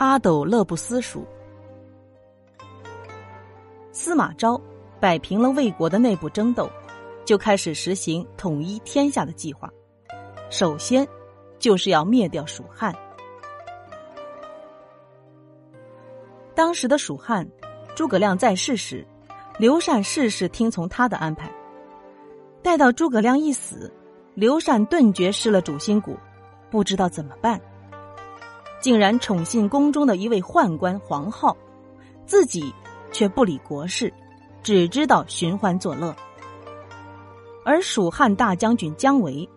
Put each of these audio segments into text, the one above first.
阿斗乐不思蜀。司马昭摆平了魏国的内部争斗，就开始实行统一天下的计划。首先，就是要灭掉蜀汉。当时的蜀汉，诸葛亮在世时，刘禅事事听从他的安排。待到诸葛亮一死，刘禅顿觉失了主心骨，不知道怎么办。竟然宠信宫中的一位宦官黄浩，自己却不理国事，只知道寻欢作乐。而蜀汉大将军姜维，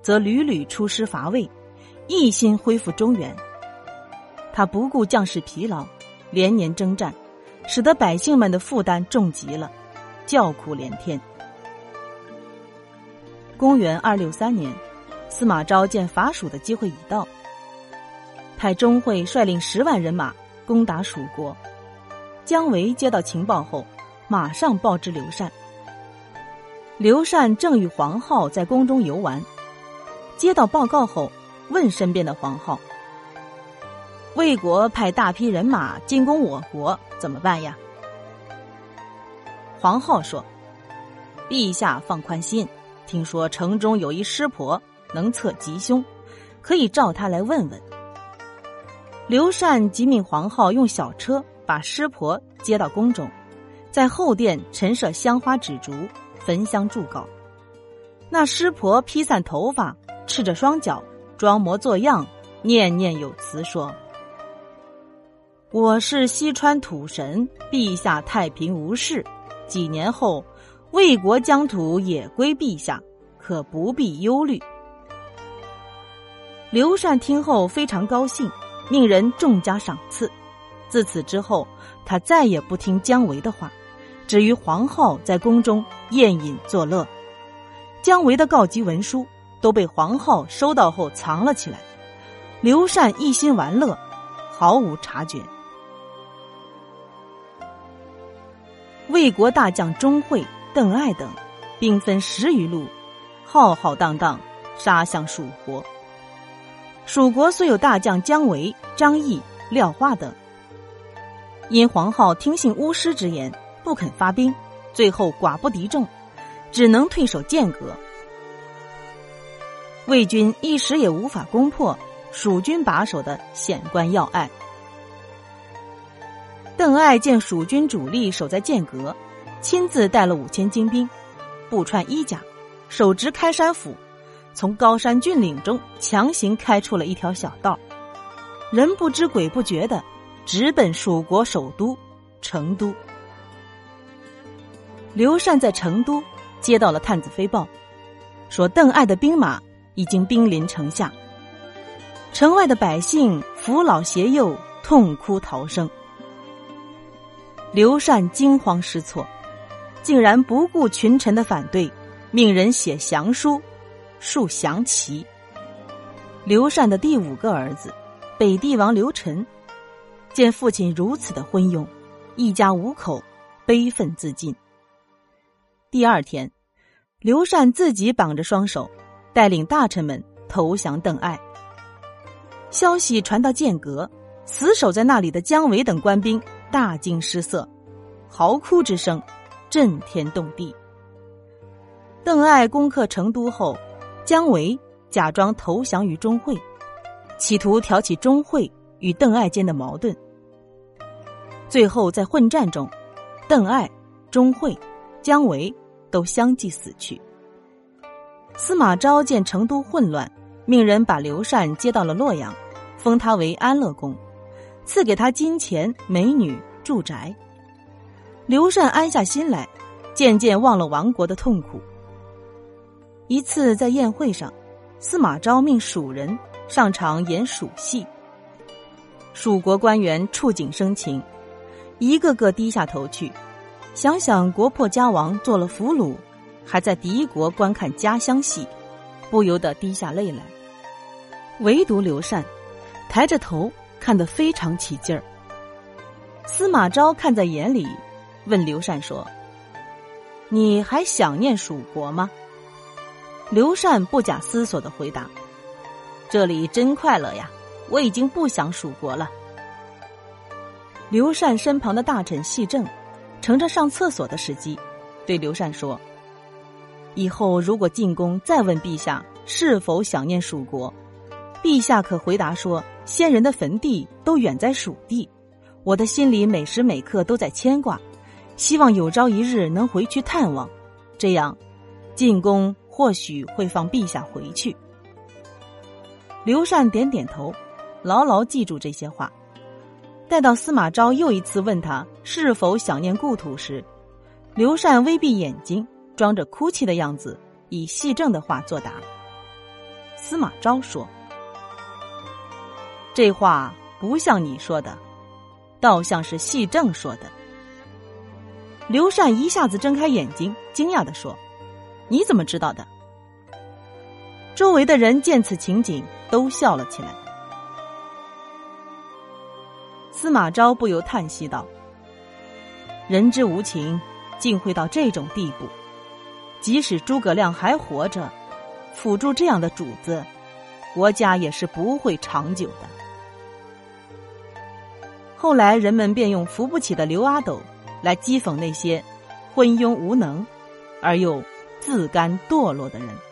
则屡屡出师伐魏，一心恢复中原。他不顾将士疲劳，连年征战，使得百姓们的负担重极了，叫苦连天。公元二六三年，司马昭见伐蜀的机会已到。派钟会率领十万人马攻打蜀国，姜维接到情报后，马上报知刘禅。刘禅正与黄浩在宫中游玩，接到报告后，问身边的黄浩：“魏国派大批人马进攻我国，怎么办呀？”黄浩说：“陛下放宽心，听说城中有一师婆能测吉凶，可以召他来问问。”刘禅即命黄浩用小车把师婆接到宫中，在后殿陈设香花纸烛，焚香祝告。那师婆披散头发，赤着双脚，装模作样，念念有词说：“我是西川土神，陛下太平无事。几年后，魏国疆土也归陛下，可不必忧虑。”刘禅听后非常高兴。命人重加赏赐，自此之后，他再也不听姜维的话，只与黄浩在宫中宴饮作乐。姜维的告急文书都被黄浩收到后藏了起来，刘禅一心玩乐，毫无察觉。魏国大将钟会、邓艾等，兵分十余路，浩浩荡荡杀向蜀国。蜀国虽有大将姜维、张翼、廖化等，因黄浩听信巫师之言，不肯发兵，最后寡不敌众，只能退守剑阁。魏军一时也无法攻破蜀军把守的险关要隘。邓艾见蜀军主力守在剑阁，亲自带了五千精兵，不穿衣甲，手执开山斧。从高山峻岭中强行开出了一条小道，人不知鬼不觉的直奔蜀国首都成都。刘禅在成都接到了探子飞报，说邓艾的兵马已经兵临城下，城外的百姓扶老携幼痛哭逃生。刘禅惊慌失措，竟然不顾群臣的反对，命人写降书。树降旗。刘禅的第五个儿子，北帝王刘晨，见父亲如此的昏庸，一家五口悲愤自尽。第二天，刘禅自己绑着双手，带领大臣们投降邓艾。消息传到剑阁，死守在那里的姜维等官兵大惊失色，嚎哭之声震天动地。邓艾攻克成都后。姜维假装投降于钟会，企图挑起钟会与邓艾间的矛盾。最后在混战中，邓艾、钟会、姜维都相继死去。司马昭见成都混乱，命人把刘禅接到了洛阳，封他为安乐公，赐给他金钱、美女、住宅。刘禅安下心来，渐渐忘了亡国的痛苦。一次在宴会上，司马昭命蜀人上场演蜀戏。蜀国官员触景生情，一个个低下头去，想想国破家亡，做了俘虏，还在敌国观看家乡戏，不由得滴下泪来。唯独刘禅抬着头看得非常起劲儿。司马昭看在眼里，问刘禅说：“你还想念蜀国吗？”刘禅不假思索的回答：“这里真快乐呀，我已经不想蜀国了。”刘禅身旁的大臣细正，乘着上厕所的时机，对刘禅说：“以后如果进宫再问陛下是否想念蜀国，陛下可回答说：先人的坟地都远在蜀地，我的心里每时每刻都在牵挂，希望有朝一日能回去探望，这样，进宫或许会放陛下回去。”刘禅点点头，牢牢记住这些话。待到司马昭又一次问他是否想念故土时，刘禅微闭眼睛，装着哭泣的样子，以细正的话作答。司马昭说：“这话不像你说的，倒像是细正说的。”刘禅一下子睁开眼睛，惊讶的说：“你怎么知道的？”周围的人见此情景，都笑了起来。司马昭不由叹息道：“人之无情，竟会到这种地步。即使诸葛亮还活着，辅助这样的主子，国家也是不会长久的。”后来人们便用扶不起的刘阿斗来讥讽那些昏庸无能而又自甘堕落的人。